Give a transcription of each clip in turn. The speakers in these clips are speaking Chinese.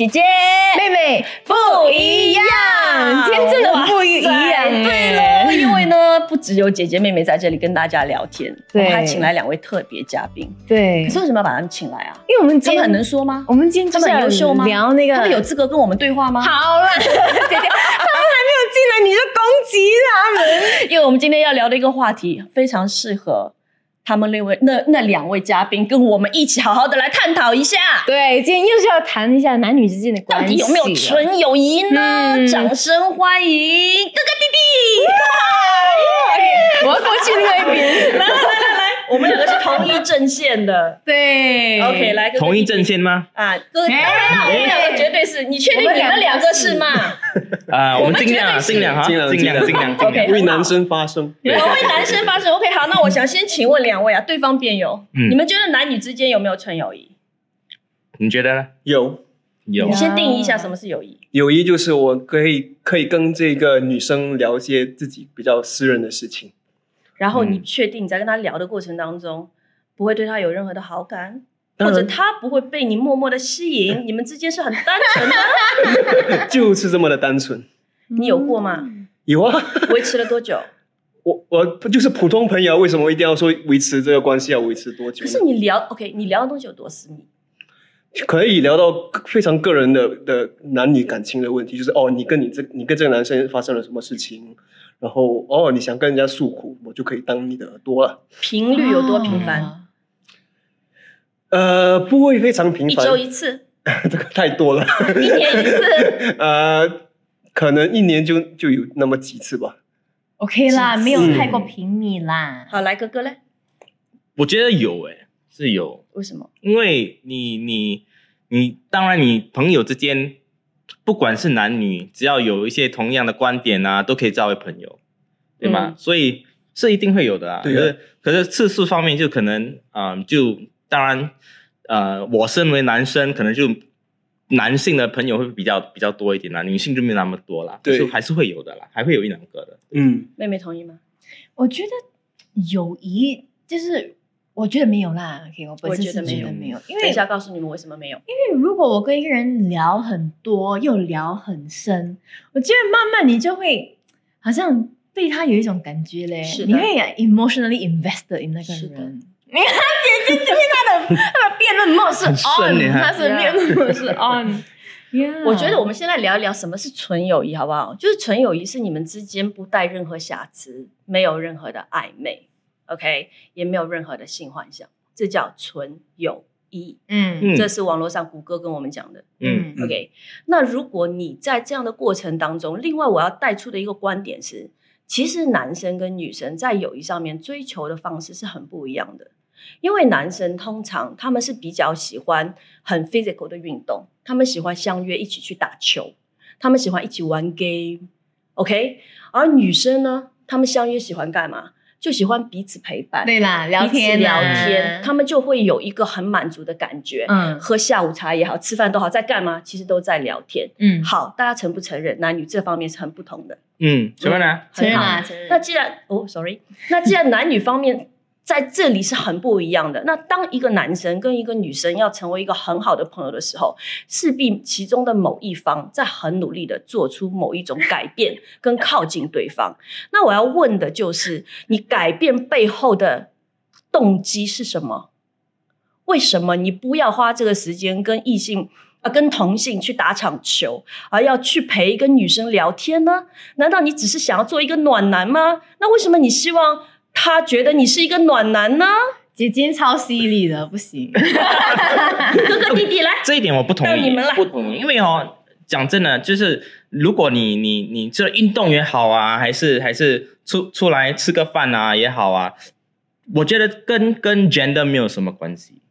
姐姐妹妹不一样，今天真的不一样对喽，因为呢，不只有姐姐妹妹在这里跟大家聊天，我们还请来两位特别嘉宾。对可是为什么要把他们请来啊？因为我们他们很能说吗？我们今天就是他们很优秀吗？聊那个他们有资格跟我们对话吗？好了，姐姐，他们还没有进来你就攻击他们。因为我们今天要聊的一个话题非常适合他们那位那那两位嘉宾跟我们一起好好的来探讨一下，对，今天又是要谈一下男女之间的到关系，底有没有？纯友谊呢？嗯掌声欢迎哥哥弟弟我要过去另外一边。我们两个是同一阵线的。对 OK，来，哥哥同一阵线吗？啊，哥，当然了，我们两个绝对是。你确定你们两个是吗？啊，我我们们尽量尽量哈，尽量尽量，尽量，尽 OK 量。为男生发声。对我为男生发声。OK，好，那我想先请问两位啊，对方辩友，嗯你们觉得男女之间有没有纯友谊？你觉得呢？有有你先定义一下什么是友谊。友谊就是我可以可以跟这个女生聊一些自己比较私人的事情，然后你嗯确定你在跟他聊的过程当中，不会对他有任何的好感，或者他不会被你默默的吸引，你们之间是很单纯的。就是这么的单纯。你有过吗？有啊，维持了多久？我我就是普通朋友，为什么一定要说维持这个关系要维持多久呢？可是你聊 OK，你聊的东西有多私密？可以聊到非常个人的的男女感情的问题，就是哦，你跟你这你跟这个男生发生了什么事情，然后哦，你想跟人家诉苦，我就可以当你的耳朵了。频率有多频啊繁？呃，不会非常频繁，一周一次，这个太多了。一年一次。呃，可能一年就就有那么几次吧。？OK 啦，没有太过频密啦。好，来哥哥嘞？我觉得有诶，是有，为什么？因为你你你，当然你朋友之间，不管是男女，只要有一些同样的观点啊，都可以作为朋友，对吗？嗯所以是一定会有的啊。对啊可是可是次数方面就可能啊、呃就当然呃，我身为男生，可能就男性的朋友会比较比较多一点啦，女性就没有那么多啦。对就还是会有的啦，还会有一两个的。嗯，妹妹同意吗？我觉得友谊就是，我觉得没有啦。OK，我本身觉得没有没有，因为等一下告诉你们为什么没有。因为如果我跟一个人聊很多又聊很深，我觉得慢慢你就会好像对他有一种感觉嘞，你会 emotionally invested in 那个人。你看姐姐今天他的她的辩论模式 on，耶她是辩论模式 on。Yeah 我觉得我们现在聊一聊什么是纯友谊，好不好？就是纯友谊是你们之间不带任何瑕疵，没有任何的暧昧，OK，也没有任何的性幻想，这叫纯友谊。嗯嗯这是网络上谷歌跟我们讲的。嗯嗯 OK，那如果你在这样的过程当中，另外我要带出的一个观点是，其实男生跟女生在友谊上面追求的方式是很不一样的。因为男生通常他们是比较喜欢很 physical 的运动，他们喜欢相约一起去打球，他们喜欢一起玩 game，OK、而女生呢，他们相约喜欢干嘛？就喜欢彼此陪伴，对啦，聊天聊啊天，他们就会有一个很满足的感觉。嗯喝下午茶也好，吃饭都好，在干嘛？其实都在聊天。嗯，好，大家承不承认男女这方面是很不同的？嗯？承认很好啦，承认。那既然哦，sorry，那既然男女方面在这里是很不一样的，那当一个男生跟一个女生要成为一个很好的朋友的时候，势必其中的某一方在很努力的做出某一种改变跟靠近对方。那我要问的就是，你改变背后的动机是什么？为什么你不要花这个时间跟异性？啊，跟同性去打场球，而要去陪一个女生聊天呢？难道你只是想要做一个暖男吗？那为什么你希望他觉得你是一个暖男呢？姐姐超犀利的，不行。哥哥弟弟来，这一点我不同意你们了，不同意，因为哦，讲真的，就是如果你你你这运动也好啊，还是还是出出来吃个饭啊也好啊，我觉得跟跟 gender 没有什么关系。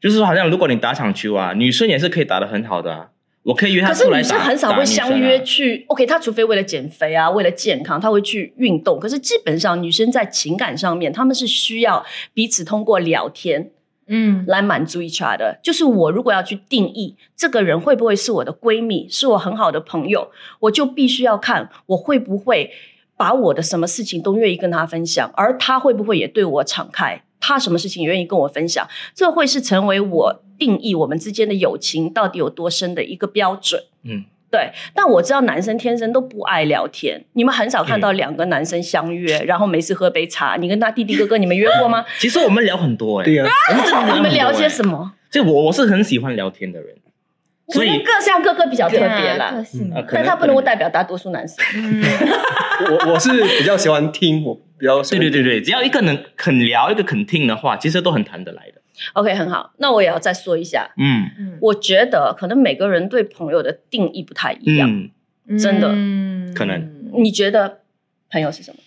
就是说，好像如果你打场球啊，女生也是可以打得很好的啊。我可以约她可是出来打，女生很少会相约去。OK，她除非为了减肥啊，为了健康，她会去运动。可是基本上，女生在情感上面，她们是需要彼此通过聊天嗯来满足 each other。就是我如果要去定义这个人会不会是我的闺蜜，是我很好的朋友，我就必须要看我会不会把我的什么事情都愿意跟她分享，而她会不会也对我敞开。他什么事情也愿意跟我分享，这会是成为我定义我们之间的友情到底有多深的一个标准。嗯，对，但我知道男生天生都不爱聊天，你们很少看嗯到两个男生相约，然后没事喝杯茶。你跟他弟弟哥哥，你们约过吗？其实我们聊很多哎、对呀、我们真的你们聊些？什么？就我我是很喜欢聊天的人，所以各项各个比较特别啦但他不能够代表大多数男生。嗯，我我是比较喜欢听，我比较对对对对，只要一个能肯聊，一个肯听的话，其实都很谈得来的。OK，很好，那我也要再说一下，嗯嗯我觉得可能每个人对朋友的定义不太一样。嗯，真的嗯可能你觉得朋友是什么？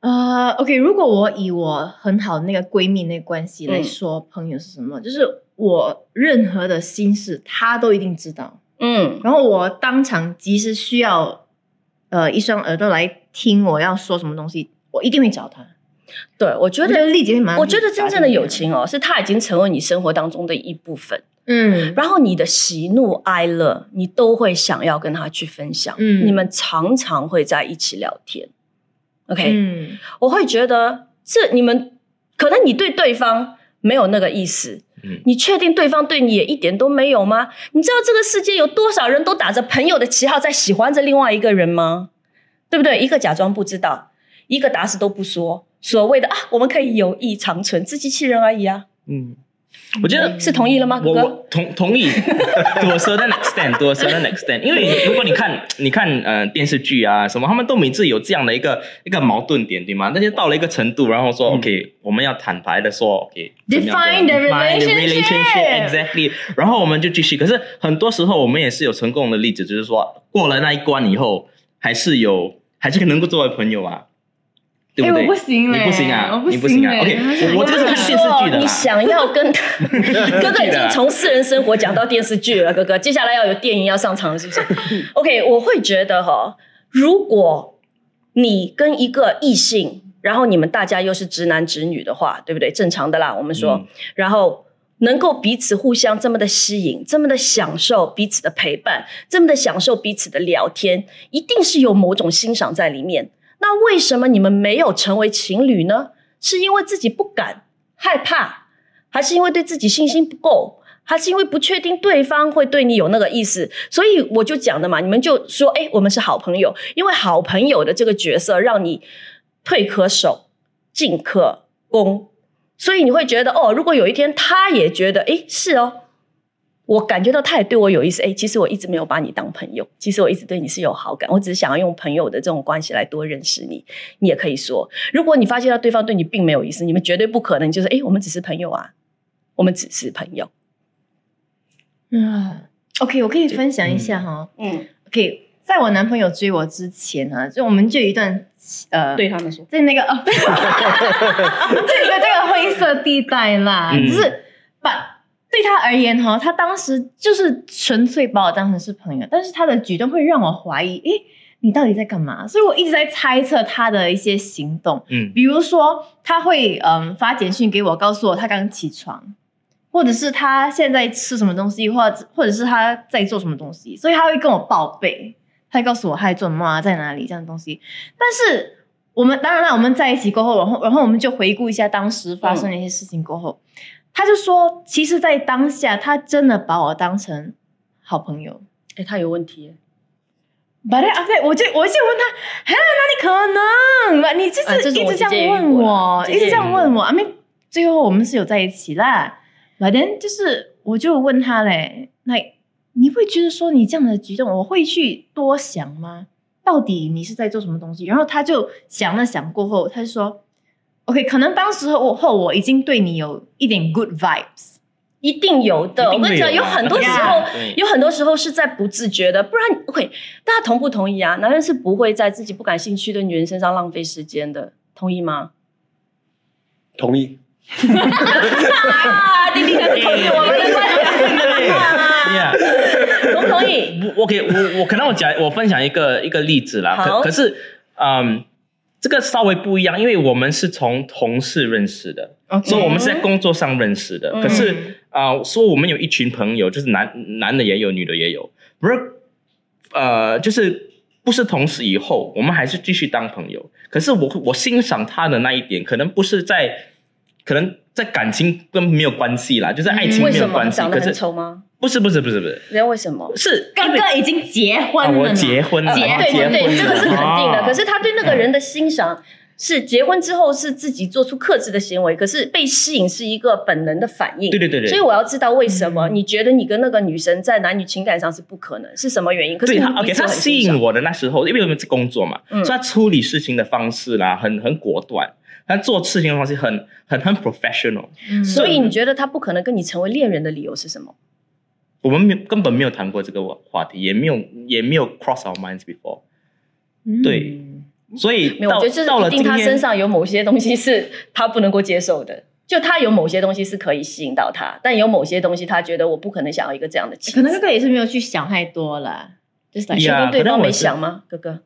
呃，OK，如果我以我很好的那个闺蜜那个关系来嗯说，朋友是什么？就是我任何的心事，她都一定知道。嗯然后我当场即使需要呃一双耳朵来听我要说什么东西，我一定会找他。对，我觉得得丽姐我觉得真正的友情哦，是他已经成为你生活当中的一部分，嗯然后你的喜怒哀乐，你都会想要跟他去分享。嗯你们常常会在一起聊天。OK，、嗯我会觉得这你们可能你对对方没有那个意思，嗯你确定对方对你也一点都没有吗？你知道这个世界有多少人都打着朋友的旗号在喜欢着另外一个人吗？对不对？一个假装不知道，一个打死都不说，所谓的啊，我们可以友谊长存，自欺欺人而已啊！嗯，我觉得是同意了吗，哥哥？我我同同意，to a certain extent，to a certain extent，因为如果你看你看呃电视剧啊什么，他们都每次有这样的一个一个矛盾点，对吗？那就到了一个程度，然后说、嗯 OK，我们要坦白的说 OK。Define the relationship exactly，然后我们就继续。可是很多时候我们也是有成功的例子，就是说过了那一关以后，还是有还是能够作为朋友啊，对不对？哎我不行嘞你不行啊，我不你不行啊。OK，我我这个是看电视剧的啦。你想要跟 哥哥已经从私人生活讲到电视剧了，哥哥，接下来要有电影要上场了，是不是？OK，我会觉得哈，如果你跟一个异性，然后你们大家又是直男直女的话，对不对？正常的啦，我们说，嗯然后能够彼此互相这么的吸引，这么的享受彼此的陪伴，这么的享受彼此的聊天，一定是有某种欣赏在里面。那为什么你们没有成为情侣呢？是因为自己不敢、害怕，还是因为对自己信心不够，还是因为不确定对方会对你有那个意思？所以我就讲的嘛，你们就说，哎，我们是好朋友，因为好朋友的这个角色让你退可守，进可攻，所以你会觉得，哦，如果有一天他也觉得，哎，是哦。我感觉到他也对我有意思，哎，其实我一直没有把你当朋友，其实我一直对你是有好感，我只是想要用朋友的这种关系来多认识你。你也可以说，如果你发现到对方对你并没有意思，你们绝对不可能就是，哎，我们只是朋友啊，我们只是朋友。嗯，OK，我可以分享一下哈。嗯，OK，在我男朋友追我之前啊，就我们就有一段呃，对他们说，在那个哦，这一个这个灰色地带啦，嗯就是把而言哈，他当时就是纯粹把我当成是朋友，但是他的举动会让我怀疑，诶，你到底在干嘛？所以我一直在猜测他的一些行动，嗯比如说他会嗯发简讯给我，告诉我他刚起床。或者是他现在吃什么东西，或者或者是他在做什么东西，所以他会跟我报备，他会告诉我他在做什么啊，在哪里这样的东西。但是我们当然了，我们在一起过后，然后然后我们就回顾一下当时发生的一些事情过后，他就说，其实，在当下，他真的把我当成好朋友。哎，他有问题耶，But then after that，我就我就问他，哈，哪里可能？你就是一直这样问我，一直这样问我。I mean，最后我们是有在一起啦。But then 就是我就问他嘞，那你会觉得说你这样的举动，我会去多想吗？到底你是在做什么东西？然后他就想了想过后，他就说，OK，可能当时候后我已经对你有一点 good vibes。一定有的。我跟你讲，有很多时候，有很多时候是在不自觉的，不然 OK，大家同不同意啊？男人是不会在自己不感兴趣的女人身上浪费时间的，同意吗？同意。啊，弟弟开始同意我们的观点，Yeah，同不同意？我 OK，我我可能我讲我分享一个一个例子啦，好可可是嗯，这个稍微不一样，因为我们是从同事认识的，所以我们是在工作上认识的。嗯可是啊、呃说我们有一群朋友，就是男男的也有，女的也有，不是呃，就是不是同事以后，我们还是继续当朋友。可是我我欣赏他的那一点，可能不是在可能在感情跟没有关系啦，就是爱情没有关系。可是丑吗？不是不是不是不是人家为什么？是哥因为哥已经结婚啊我了，结婚了，结啊对对对，这个是肯定的。啊可是他对那个人的欣赏是结婚之后是自己做出克制的行为，可是被吸引是一个本能的反应。对对对对，所以我要知道为什么嗯你觉得你跟那个女生在男女情感上是不可能，是什么原因？可是对他吸引我的那时候，因为我们是工作嘛，嗯所以他处理事情的方式啦，很很果断，他做事情的方式很很很 professional。嗯所以你觉得他不可能跟你成为恋人的理由是什么？我们没有根本没有谈过这个话题，也没有也没有 cross our minds before。嗯对所以没有，我到觉得就是到了今天一定他身上有某些东西是他不能够接受的。就他有某些东西是可以吸引到他，但有某些东西他觉得我不可能想要一个这样的妻子。可能哥哥也是没有去想太多啦，就是你确 Yeah，定对方没想吗，哥哥？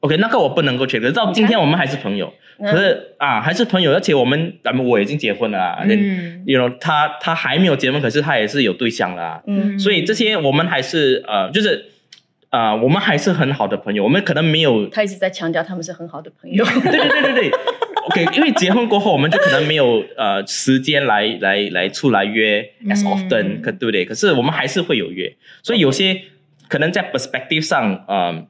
OK，那个我不能够确定，可是到今天我们还是朋友，嗯。可是啊还是朋友，而且我们咱们我已经结婚了啊，嗯。you know 他他还没有结婚，可是他也是有对象啦，嗯。所以这些我们还是呃就是呃我们还是很好的朋友，我们可能没有他一直在强调他们是很好的朋友。对对对对对。OK，因为结婚过后，我们就可能没有呃时间来来来出来约 as 嗯 often，、可对不对？可是我们还是会有约，所以有些可能在 perspective 上，呃，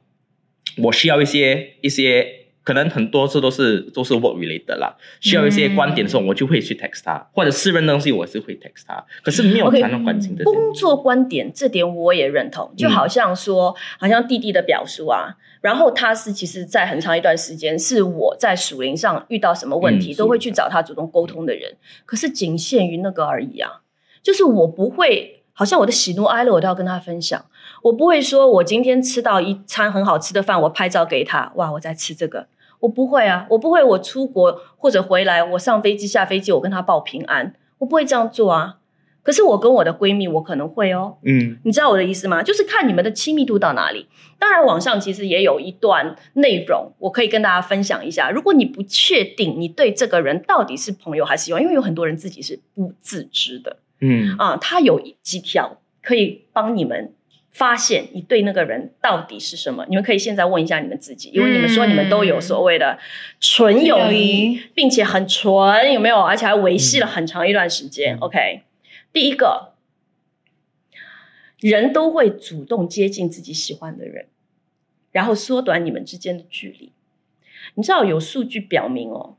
我需要一些一些，可能很多次都是都是 work related 啦，需要一些观点的时候，我就会去 text 他，或者私人的东西我是会 text 他，可是没有谈到感情的事。工作观点这点我也认同，就好像说，好像弟弟的表述啊，然后他是其实，在很长一段时间是我在属灵上遇到什么问题，嗯都会去找他主动沟通的人，可是仅限于那个而已啊，就是我不会，好像我的喜怒哀乐我都要跟他分享，我不会说我今天吃到一餐很好吃的饭，我拍照给他，哇，我在吃这个。我不会啊，我不会。我出国或者回来，我上飞机下飞机，我跟他报平安，我不会这样做啊。可是我跟我的闺蜜，我可能会哦。嗯你知道我的意思吗？就是看你们的亲密度到哪里。当然，网上其实也有一段内容，我可以跟大家分享一下。如果你不确定你对这个人到底是朋友还是友，因为有很多人自己是不自知的嗯啊，他有几条可以帮你们发现你对那个人到底是什么。你们可以现在问一下你们自己，因为你们说你们都有所谓的纯友友谊谊，并且很纯，有没有？而且还维系了很长一段时间。嗯 OK，第一个，人都会主动接近自己喜欢的人，然后缩短你们之间的距离。你知道有数据表明哦，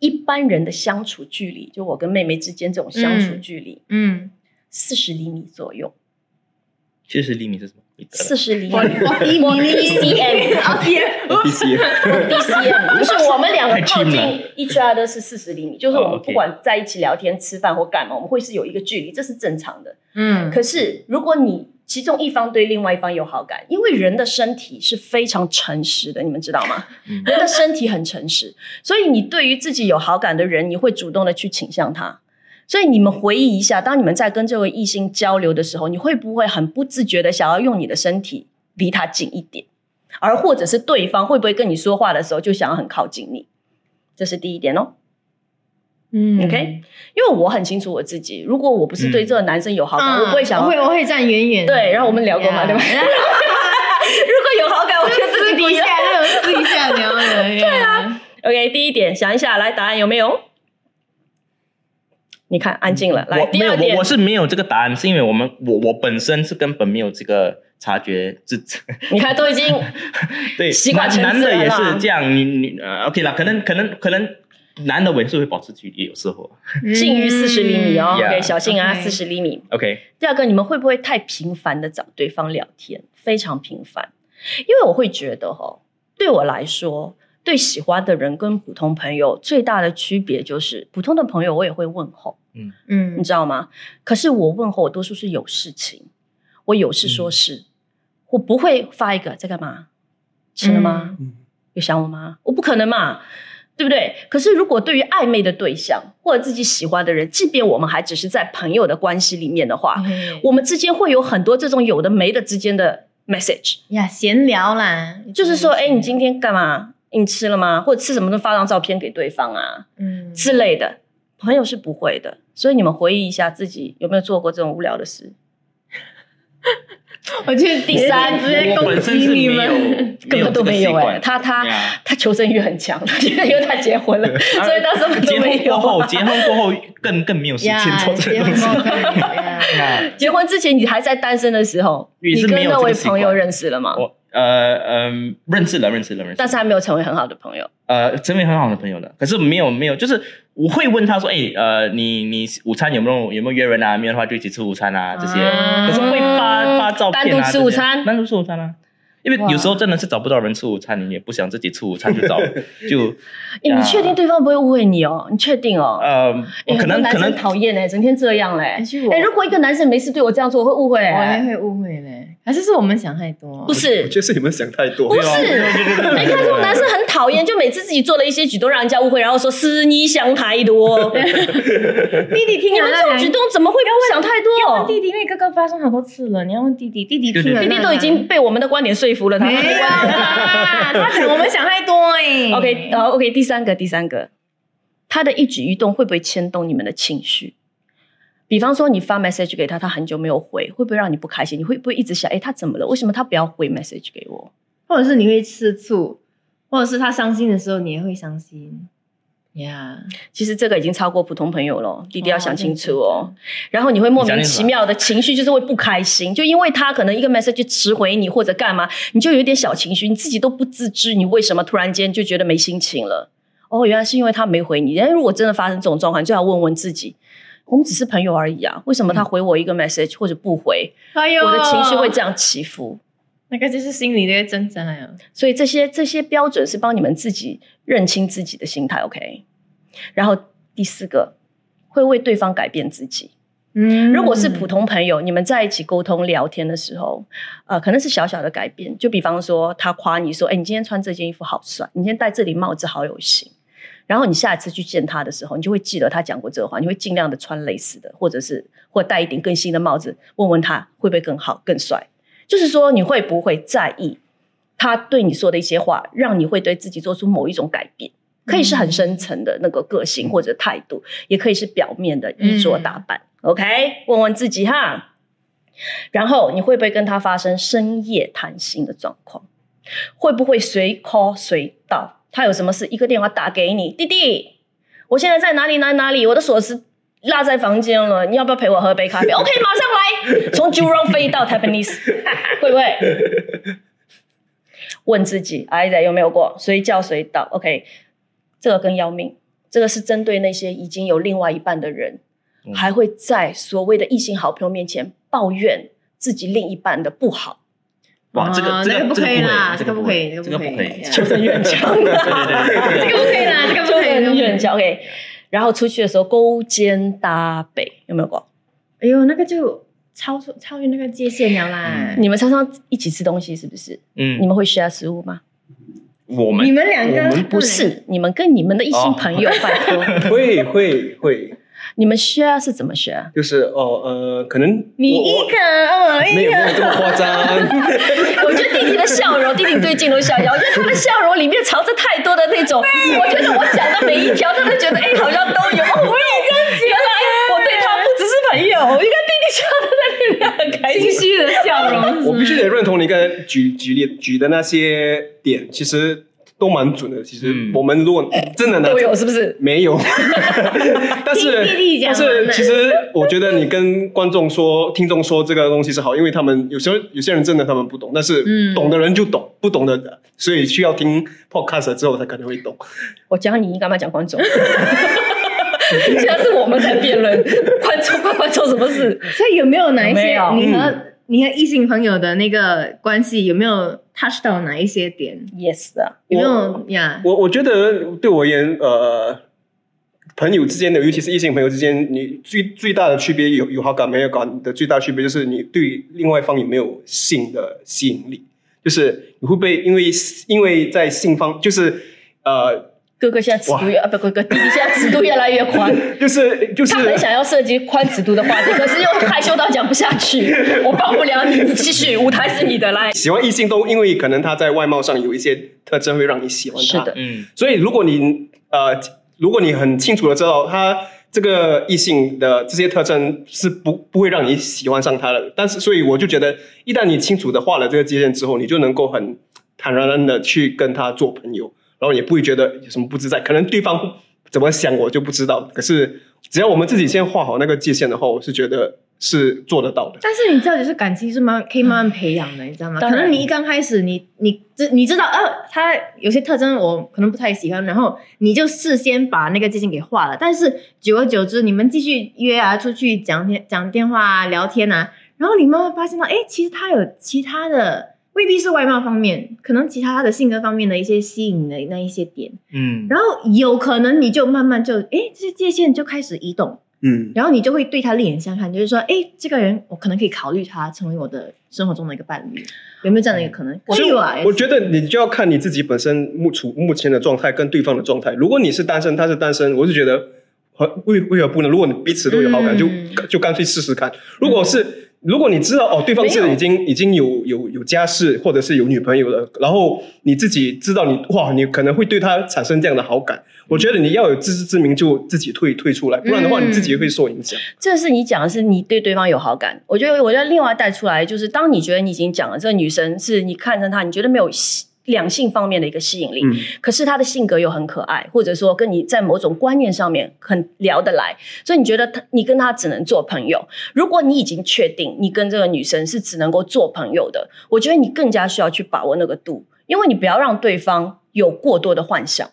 一般人的相处距离，就我跟妹妹之间这种相处嗯。距离，嗯，四十厘米左右，七十厘米是什么？四十厘米。我我 一我米 DCM 啊天 DCM 就是我们两个靠近 each other 是四十厘米，就是我哦们不管在一起聊天、吃饭或干嘛，我们会是有一个距离，这是正常的。嗯，可是如果你其中一方对另外一方有好感，因为人的身体是非常诚实的，你们知道吗？嗯人的身体很诚实，所以你对于自己有好感的人，你会主动的去倾向他。所以你们回忆一下，当你们在跟这位异性交流的时候，你会不会很不自觉的想要用你的身体离他近一点，而或者是对方会不会跟你说话的时候就想要很靠近你？这是第一点哦。嗯。OK 因为我很清楚我自己，如果我不是对这个男生有好感，嗯我不会想会我会站远远的，对然后我们聊过嘛对吧？如果有好感，我就自己私底下私底下聊的，对啊，OK，第一点想一下，来答案有没有？你看，安静了。来，没有，第二点我我，是没有这个答案，是因为我们我我本身是根本没有这个察觉自 你看都已经对，习惯男男的也是这样，你你呃 OK 啦，可能可能可能男的我也是会保持距离，有时候 近于四十厘米哦。Yeah OK，小心啊，四十厘米。OK，第二个，你们会不会太频繁的找对方聊天？非常频繁，因为我会觉得哈、对我来说，对喜欢的人跟普通朋友最大的区别就是，普通的朋友我也会问候，嗯嗯你知道吗？可是我问候，我多数是有事情，我有事说事，我不会发一个在干嘛？吃了吗？嗯有想我吗？我不可能嘛，对不对？可是如果对于暧昧的对象或者自己喜欢的人，即便我们还只是在朋友的关系里面的话，嗯我们之间会有很多这种有的没的之间的 message，呀闲聊啦，就是说，哎，你今天干嘛？你吃了吗？或者吃什么都发张照片给对方啊嗯之类的。朋友是不会的，所以你们回忆一下自己有没有做过这种无聊的事。我觉得第三直接攻击你们。根本都没有哎、他他他求生欲很强，因为他结婚了，所以他什么都结没有。婚过后，结婚过后更更没有时间呀，做这结个东西。婚之前你还在单身的时候，你跟那位朋友认识了吗？我呃嗯、认识了，认识了，认识了。但是还没有成为很好的朋友。呃，成为很好的朋友了，可是没有没有，就是我会问他说，哎，呃，你你午餐有没有有没有约人啊？没有的话就一起吃午餐啊，这些。啊可是会发发照片啊，单独吃午餐单独吃午餐啊。因为有时候真的是找不到人吃午餐，你也不想自己吃午餐，就找 就哎、你确定对方不会误会你哦？你确定哦？呃，可能可能讨厌哎，整天这样嘞。哎，如果一个男生没事对我这样做，我会误会我也哎。会误会嘞，还是是我们想太多？不是我觉得是你们想太多。不是，你看这种男生很讨厌，就每次自己做了一些举动让人家误会，然后说是你想太多。弟弟听你们这种举动怎么会不想太多？要问弟弟，因为哥哥发生好多次了，你要问弟弟，弟弟听了弟弟都已经被我们的观点说服了，他没有啦，他讲我们想太多哎。OK，好，OK，第三个，第三个，他的一举一动会不会牵动你们的情绪？比方说，你发 message 给他，他很久没有回，会不会让你不开心？你会不会一直想，哎，他怎么了？为什么他不要回 message 给我？或者是你会吃醋，或者是他伤心的时候，你也会伤心。呀、其实这个已经超过普通朋友了，弟弟要想清楚哦哦。然后你会莫名其妙的情绪，就是会不开心，就因为他可能一个 message 迟回你或者干嘛，你就有一点小情绪，你自己都不自知，你为什么突然间就觉得没心情了？哦，原来是因为他没回你。但如果真的发生这种状况，你最好问问自己，我们只是朋友而已啊，为什么他回我一个 message 或者不回，我的情绪会这样起伏？那个就是心里的挣扎呀。所以这些这些标准是帮你们自己认清自己的心态，OK。然后第四个，会为对方改变自己。嗯如果是普通朋友，你们在一起沟通聊天的时候，呃，可能是小小的改变，就比方说他夸你说：“哎，你今天穿这件衣服好帅，你今天戴这顶帽子好有型。”然后你下一次去见他的时候，你就会记得他讲过这个话，你会尽量的穿类似的，或者是或戴一顶更新的帽子，问问他会不会更好、更帅。就是说，你会不会在意他对你说的一些话，让你会对自己做出某一种改变？可以是很深层的那个个性或者态度，也可以是表面的衣着打扮。OK，问问自己哈。然后你会不会跟他发生深夜谈心的状况？会不会随 call 随到？他有什么事，一个电话打给你，弟弟，我现在在哪里哪里哪里，我的锁匙落在房间了，你要不要陪我喝杯咖啡？OK，马上来，从 Jurong 飞到 Tampines，会不会？问自己，哎呀，有没有过随叫随到？OK，这个更要命，这个是针对那些已经有另外一半的人，嗯还会在所谓的异性好朋友面前抱怨自己另一半的不好，哇，这个啊这个那不可以啦这个不这个不可以这个不可以，求生欲很强。对对对对这个不可以啦，这个不求可以，生欲很讲。强。OK，然后出去的时候勾肩搭背，有没有过？哎呦，那个就超出超越那个界限了啦。你们常常一起吃东西是不是？嗯你嗯，们会 share 食物吗？我们你们两个不是，你们跟你们的异性朋友，拜托，会会会，你们 share 是怎么 share？就是哦呃，可能你我我一个，我一没有没有个，这么夸张。我觉得弟弟的笑容，弟弟对镜头笑我觉得他的笑容里面藏着太多的那种，我觉得我讲的每一条，他都觉得哎，好像都有。哦，我也这样觉得，原来我对他不只是朋友。应该弟弟笑的在那边很 开心心。虚的笑容。我必须得认同你刚才举举例举的那些点，其实都蛮准的。其实嗯我们如果真的呢都有是不是？没有，但是但是其实我觉得你跟观众说、听众说这个东西是好，因为他们有时候有些人真的他们不懂，但是嗯懂的人就懂，不懂的所以需要听 podcast 之后才可能会懂。我教你，你干嘛讲观众？现在是我们在辩论，观众关观众什么事？所以有没有哪一些你和你和异性朋友的那个关系有没有 touch 到哪一些点？Yes 啊，有没有呀？我我觉得对我而言，呃，朋友之间的，尤其是异性朋友之间，你最最大的区别有有好感没有感的最大区别就是你对另外一方有没有性的吸引力，就是你会不会因为因为在性方就是呃。哥哥现在尺度越啊不哥哥弟弟现在尺度越来越宽，就是就是他很想要涉及宽尺度的话题，可是又害羞到讲不下去。我帮不了你，你继续，舞台是你的，来。喜欢异性都因为可能他在外貌上有一些特征会让你喜欢他。是的嗯所以如果你呃，如果你很清楚的知道他这个异性的这些特征是不不会让你喜欢上他的。但是，所以我就觉得，一旦你清楚的画了这个界限之后，你就能够很坦然然的去跟他做朋友，然后也不会觉得有什么不自在。可能对方怎么想我就不知道，可是只要我们自己先画好那个界限的话，我是觉得是做得到的。但是你知道，就是感情是慢可以慢慢培养的，你知道吗？可能你一刚开始，你你知你知道，呃，他有些特征我可能不太喜欢，然后你就事先把那个界限给画了。但是久而久之，你们继续约啊，出去讲天讲电话啊，聊天啊，然后你慢慢发现到，哎，其实他有其他的，未必是外貌方面，可能其他他的性格方面的一些吸引的那一些点，嗯，然后有可能你就慢慢就，哎，这些界限就开始移动。嗯，然后你就会对他另眼相看，就是说，哎，这个人我可能可以考虑他成为我的生活中的一个伴侣，有没有这样的一个可能？所以我有啊，我觉得你就要看你自己本身目处目前的状态跟对方的状态。如果你是单身，他是单身，我是觉得何为为何不能？如果你彼此都有好感，嗯就就干脆试试看。如果是如果你知道哦，对方是已经已经有有有家室或者是有女朋友了，然后你自己知道你哇，你可能会对他产生这样的好感，我觉得你要有自知之明，就自己退退出来，不然的话嗯你自己会受影响。这是你讲的是你对对方有好感，我觉得我要另外带出来，就是当你觉得你已经讲了这个女生是你看着她，你觉得没有吸两性方面的一个吸引力，嗯可是他的性格又很可爱，或者说跟你在某种观念上面很聊得来，所以你觉得他你跟他只能做朋友。如果你已经确定你跟这个女生是只能够做朋友的，我觉得你更加需要去把握那个度，因为你不要让对方有过多的幻想。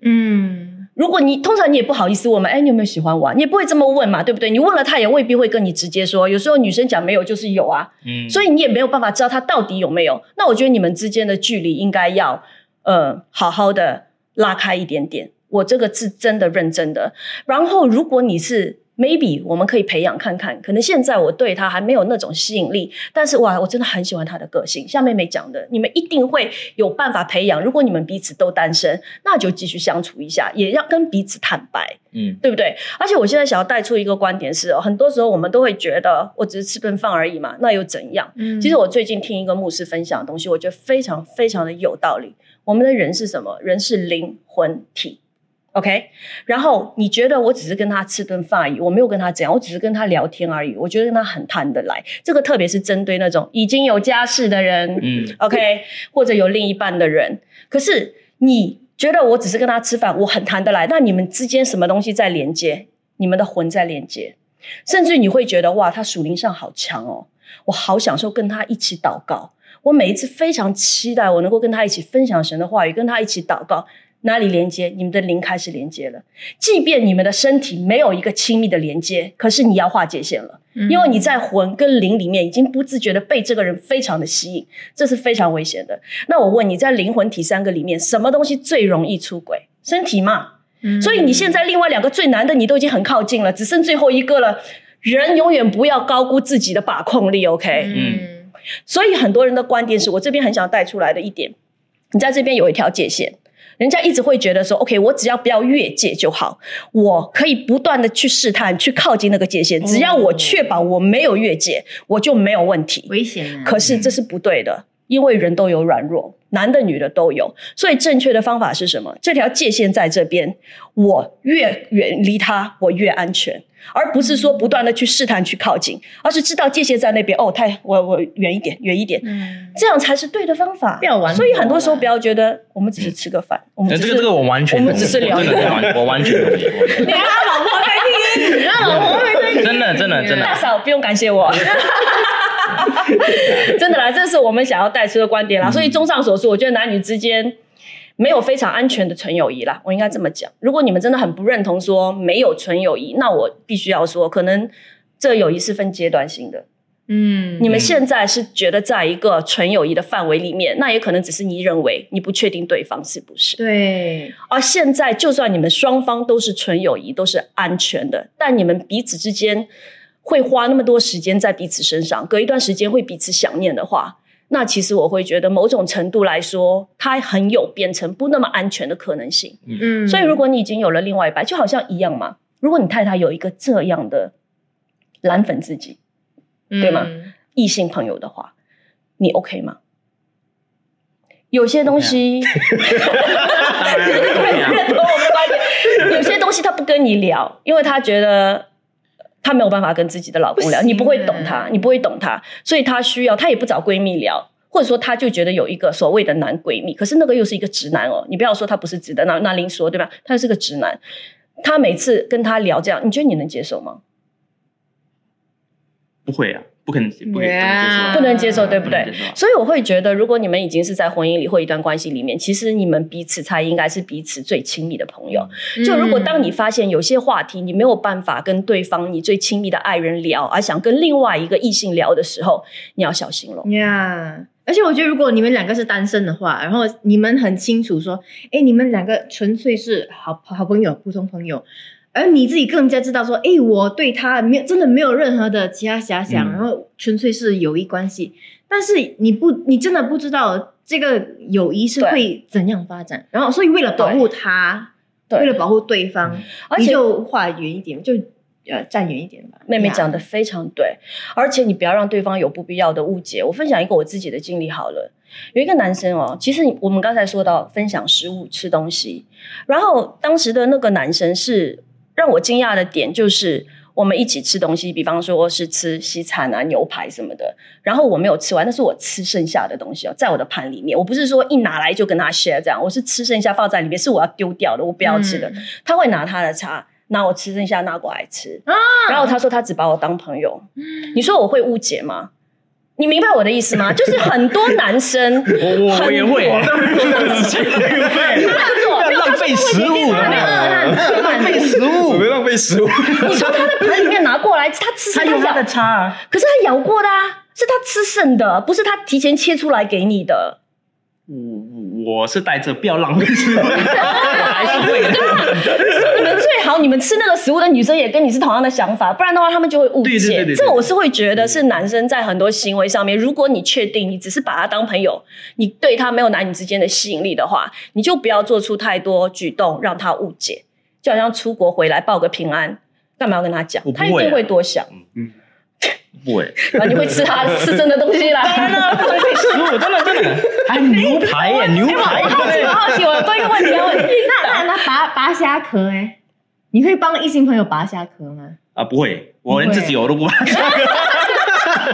嗯，如果你通常你也不好意思问嘛，哎，你有没有喜欢我啊？你也不会这么问嘛，对不对？你问了他也未必会跟你直接说，有时候女生讲没有就是有啊，嗯，所以你也没有办法知道他到底有没有。那我觉得你们之间的距离应该要呃好好的拉开一点点。我这个是真的认真的。然后如果你是 maybe 我们可以培养看看，可能现在我对他还没有那种吸引力，但是哇，我真的很喜欢他的个性。像妹妹讲的，你们一定会有办法培养。如果你们彼此都单身，那就继续相处一下，也要跟彼此坦白。嗯对不对？而且我现在想要带出一个观点是、哦，很多时候我们都会觉得我只是吃顿饭而已嘛，那又怎样？嗯其实我最近听一个牧师分享的东西，我觉得非常非常的有道理。我们的人是什么？人是灵魂体。OK，然后你觉得我只是跟他吃顿饭而已，我没有跟他怎样，我只是跟他聊天而已，我觉得跟他很谈得来。这个特别是针对那种已经有家室的人，嗯 OK，或者有另一半的人。可是你觉得我只是跟他吃饭，我很谈得来，那你们之间什么东西在连接？你们的魂在连接，甚至你会觉得哇，他属灵上好强哦，我好享受跟他一起祷告。我每一次非常期待我能够跟他一起分享神的话语，跟他一起祷告。哪里连接？你们的灵开始连接了。即便你们的身体没有一个亲密的连接，可是你要划界限了。嗯因为你在魂跟灵里面已经不自觉的被这个人非常的吸引，这是非常危险的。那我问你在灵魂体三个里面，什么东西最容易出轨？身体嘛。嗯所以你现在另外两个最难的你都已经很靠近了，只剩最后一个了。人永远不要高估自己的把控力，OK？、嗯所以很多人的观点是我这边很想带出来的一点，你在这边有一条界限。人家一直会觉得说，OK，我只要不要越界就好，我可以不断的去试探、去靠近那个界限，只要我确保我没有越界，我就没有问题。危险啊！可是这是不对的，因为人都有软弱，男的女的都有，所以正确的方法是什么？这条界限在这边，我越远离他，我越安全，而不是说不断的去试探、去靠近，而是知道界限在那边。哦，太我我远一点，远一点，嗯，这样才是对的方法。不要玩所以很多时候不要觉得我们只是吃个饭，我们这个这个我完全我们只是聊我完全同意，你让老婆在听，你让老婆在听，真的真的真的大嫂不用感谢我。真的啦，这是我们想要带出的观点啦。所以综上所述，我觉得男女之间没有非常安全的纯友谊啦，我应该这么讲。如果你们真的很不认同说没有纯友谊，那我必须要说，可能这友谊是分阶段性的。嗯你们现在是觉得在一个纯友谊的范围里面，那也可能只是你认为你不确定对方是不是。对，而现在，就算你们双方都是纯友谊，都是安全的，但你们彼此之间会花那么多时间在彼此身上，隔一段时间会彼此想念的话，那其实我会觉得某种程度来说，它很有变成不那么安全的可能性。嗯，所以，如果你已经有了另外一半，就好像一样嘛。如果你太太有一个这样的蓝粉自己、对吗嗯异性朋友的话，你 OK 吗？有些东西，认同 我们的观点。有些东西他不跟你聊，因为他觉得他没有办法跟自己的老公聊，不你不会懂他欸，你不会懂她，所以她需要，她也不找闺蜜聊。或者说，她就觉得有一个所谓的男闺蜜，可是那个又是一个直男哦。你不要说他不是直的，那那林说对吧？他是个直男，他每次跟他聊这样，你觉得你能接受吗？不会啊，不可能，不可以 Yeah 不能接受，对不对？所以我会觉得，如果你们已经是在婚姻里或一段关系里面，其实你们彼此才应该是彼此最亲密的朋友。就如果当你发现有些话题你没有办法跟对方你最亲密的爱人聊，而想跟另外一个异性聊的时候，你要小心了。呀而且我觉得，如果你们两个是单身的话，然后你们很清楚说，哎，你们两个纯粹是好好朋友、普通朋友，而你自己更加知道说，哎，我对他没有真的没有任何的其他遐想，嗯。然后纯粹是友谊关系。但是你不，你真的不知道这个友谊是会怎样发展，然后所以为了保护他，对。为了保护对方，而且你就画远一点，就呃站远一点吧。妹妹讲的非常对，而且你不要让对方有不必要的误解。我分享一个我自己的经历好了，有一个男生哦，其实我们刚才说到分享食物、吃东西，然后当时的那个男生是让我惊讶的点就是。我们一起吃东西，比方说是吃西餐啊、牛排什么的，然后我没有吃完，那是我吃剩下的东西哦，在我的盘里面。我不是说一拿来就跟他 share 这样，我是吃剩下放在里面，是我要丢掉的，我不要吃的。嗯他会拿他的茶，拿我吃剩下拿过来吃。啊然后他说他只把我当朋友，你说我会误解吗？你明白我的意思吗？就是很多男生，我我我也会，浪费食物浪费食物我没。浪费食物。你从他的盘里面拿过来，他吃剩咬他有他的，叉啊，可是他咬过的啊，是他吃剩的，不是他提前切出来给你的。我我是带着不要浪费食物，我还是会的。你们吃那个食物的女生也跟你是同样的想法，不然的话他们就会误解。对对对对对这我是会觉得是男生在很多行为上面，如果你确定你只是把他当朋友，你对他没有男女之间的吸引力的话，你就不要做出太多举动让他误解。就好像出国回来报个平安，干嘛要跟他讲他一定会多想，嗯不会，然后你会吃他吃真的东西啦。浪费食物，真的真的。还有牛排耶，牛排，我好奇，我好奇，我有多一个问题要问你。那那那拔拔虾壳哎，你会帮异性朋友拔下壳吗？啊，不会，我连自己我都不拔下壳。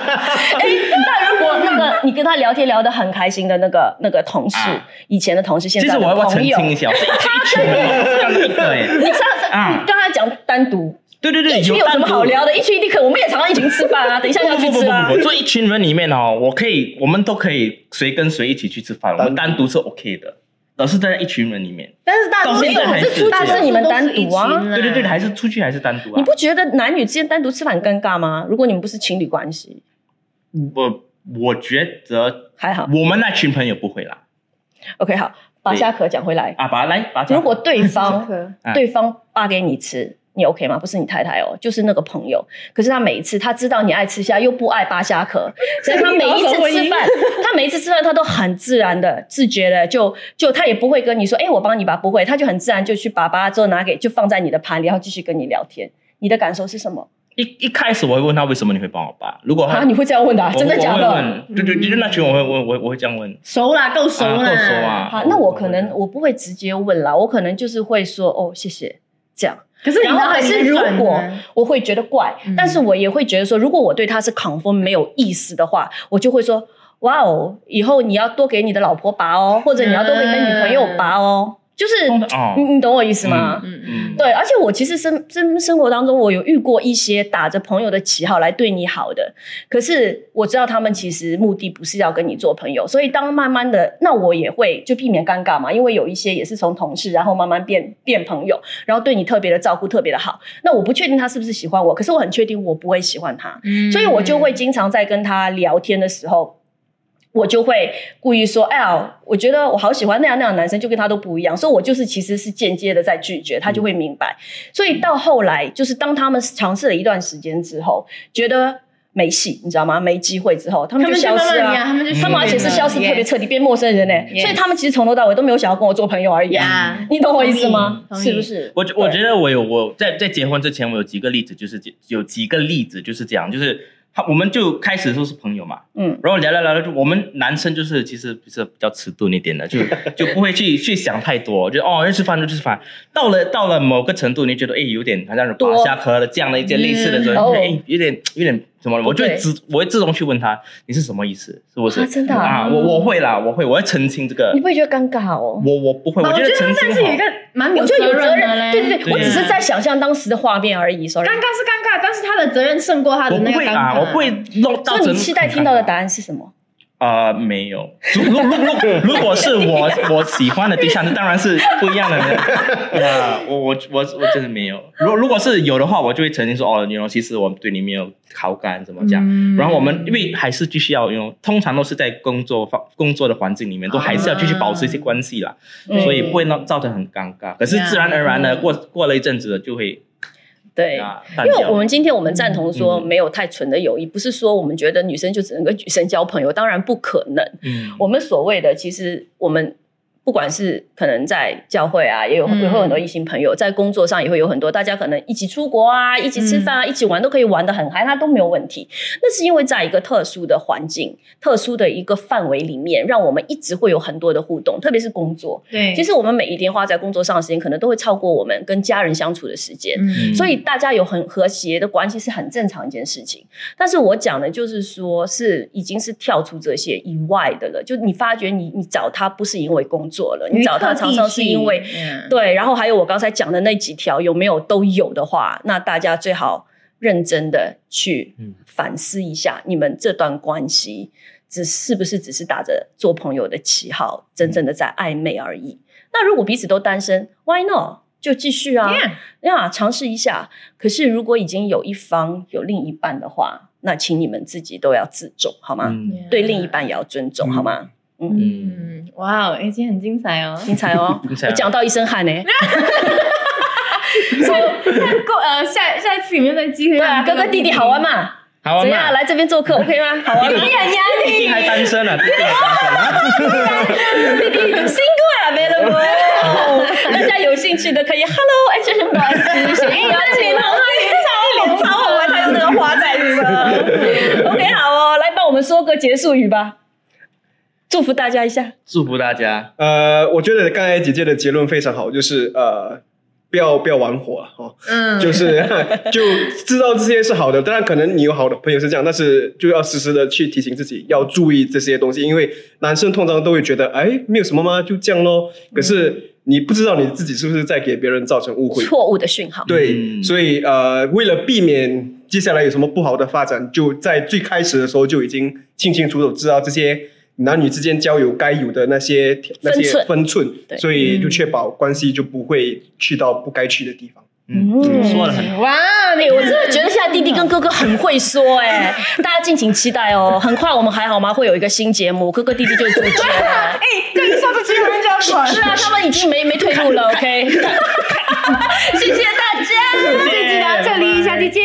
哎，那如果那个你跟他聊天聊得很开心的那个那个同事啊，以前的同事，现在的实我要不要澄朋友，清一下，他是一一群人，我是刚刚一个哎。你上次啊你刚才讲单独，对对对，一群有什么好聊的？一群一定可，我们也常常一群吃饭啊，等一下要去吃啊不不不不。不，这一群人里面哦，我可以，我们都可以谁跟谁一起去吃饭，我们单独是 OK 的，都是在一群人里面。但是大多数到现在还是出去但是你们单独啊对对对，还是出去还是单独啊？你不觉得男女之间单独吃饭很尴尬吗？如果你们不是情侣关系，我我觉得还好。我们那群朋友不会啦。OK，好，把虾壳讲回来。啊，把它来，把如果对方 对方扒给你吃，你 OK 吗？不是你太太哦，就是那个朋友。可是他每一次他知道你爱吃虾，又不爱扒虾壳，所以他 每一次吃饭，他每一次吃饭他都很自然的、自觉的，就就他也不会跟你说，哎、我帮你吧，不会，他就很自然就去把扒之后拿给就放在你的盘里，然后继续跟你聊天。你的感受是什么？一一开始我会问他为什么你会帮我扒，如果他啊，你会这样问的、啊？真的假的？对对，就是那群我会问，我我会这样问。熟啦，够熟啦，啊够熟啊好，那我可能我不会直接问啦，我可能就是会说，哦，谢谢，这样。可是你然后还是如果我会觉得怪，嗯。但是我也会觉得说，如果我对他是 confirm 没有意思的话，我就会说，哇哦，以后你要多给你的老婆拔哦，或者你要多给你的女朋友拔哦，就是你你懂我意思吗？嗯嗯，嗯，对，而且我其实生生生活当中，我有遇过一些打着朋友的旗号来对你好的，可是我知道他们其实目的不是要跟你做朋友，所以当慢慢的，那我也会就避免尴尬嘛，因为有一些也是从同事，然后慢慢变变朋友，然后对你特别的照顾，特别的好。那我不确定他是不是喜欢我，可是我很确定我不会喜欢他，嗯所以我就会经常在跟他聊天的时候。我就会故意说，哎呀，我觉得我好喜欢那样那样的男生，就跟他都不一样，所以我就是其实是间接的在拒绝，他就会明白。所以到后来，就是当他们尝试了一段时间之后，觉得没戏，你知道吗？没机会之后，他们就消失了、他们就他们而且是消失特别彻底，变陌生人呢、Yes 所以他们其实从头到尾都没有想要跟我做朋友而已、啊。呀，你懂我意思吗？是不是？我我觉得我有我在在结婚之前，我有几个例子，就是有几个例子就是这样，就是他我们就开始都是朋友嘛，嗯，然后聊聊聊聊，就我们男生就是其实是比较迟钝一点的，就 就不会去去想太多，就哦要吃饭就吃饭。到了到了某个程度，你觉得哎有点好像是多拔下壳的这样的一件类似的时嗯候，你觉得哦。哎有点有点什么，我就会自我会自动去问他你是什么意思，是不是？啊真的啊啊，我我会啦，我会我会澄清这个你，不会觉得尴尬哦？我我不会，我觉得他澄清是有一个。蛮我觉得有责任的，嘞。对对对，对我只是在想象当时的画面而已。Sorry，尴尬是尴尬，但是他的责任胜过他的那个尴尬。不会啊，我不会弄到所以你期待听到的答案是什么？啊、没有。如如如如 如果是我我喜欢的对象，那当然是不一样的。啊，我我我我真的没有。如如果是有的话，我就会曾经说哦，你 know 其实我对你没有好感，怎么讲？嗯然后我们因为还是继续要用，通常都是在工作方工作的环境里面，都还是要继续保持一些关系啦，嗯所以不会闹造成很尴尬。可是自然而然的嗯过过了一阵子就会对。因为我们今天我们赞同说嗯没有太纯的友谊，不是说我们觉得女生就只能跟女生交朋友，当然不可能。嗯我们所谓的，其实我们不管是可能在教会啊，也有嗯也会有很多异性朋友，在工作上也会有很多，大家可能一起出国啊，一起吃饭啊，一起玩都可以玩的很嗨，他都没有问题。那是因为在一个特殊的环境、特殊的一个范围里面，让我们一直会有很多的互动，特别是工作。对，其实我们每一天花在工作上的时间，可能都会超过我们跟家人相处的时间。嗯所以大家有很和谐的关系是很正常一件事情。但是我讲的就是说，是已经是跳出这些以外的了。就你发觉你你找他不是因为工作了，你找他常常是因为嗯对，然后还有我刚才讲的那几条有没有都有的话，那大家最好认真的去嗯反思一下，你们这段关系只是不是只是打着做朋友的旗号，真正的在暧昧而已。那如果彼此都单身，Why not？就继续啊呀，尝试一下。可是如果已经有一方有另一半的话，那请你们自己都要自重，好吗？嗯对另一半也要尊重，嗯好吗？嗯，嗯，哇哦，哎，今天很精彩哦。精彩哦！精彩啊我讲到一身汗呢。所以看过呃下下一次有没有再机会？哥哥弟弟好玩？嘛？好啊怎样？嘛，来这边做客 OK 吗？好玩吗？你很压弟弟还单身啊，弟弟还单身啊。弟弟 single available，大家有兴趣的可以 Hello H M S 写信邀请我。脸超好玩，他用那个花在这。OK，好哦，来帮我们说个结束语吧，祝福大家一下。祝福大家。呃，我觉得刚才姐姐的结论非常好，就是呃，不要不要玩火了哦，嗯，就是 就知道这些是好的，当然可能你有好的朋友是这样，但是就要时时的去提醒自己要注意这些东西，因为男生通常都会觉得哎没有什么吗，就这样咯。可是你不知道你自己是不是在给别人造成误会，错误的讯号。对，嗯所以呃，为了避免接下来有什么不好的发展，就在最开始的时候就已经清清楚楚知道这些男女之间交友该有的那些那些分寸分寸，对所以就确保关系就不会去到不该去的地方。嗯，说的很好。哇，哎，我真的觉得现在弟弟跟哥哥很会说哎，大家敬请期待哦。很快我们还好吗？会有一个新节目，哥哥弟弟就是主角了。哎，对，说出去人家传。是啊，他们已经没没退路了。OK，谢谢大家。这集到这里，下期见。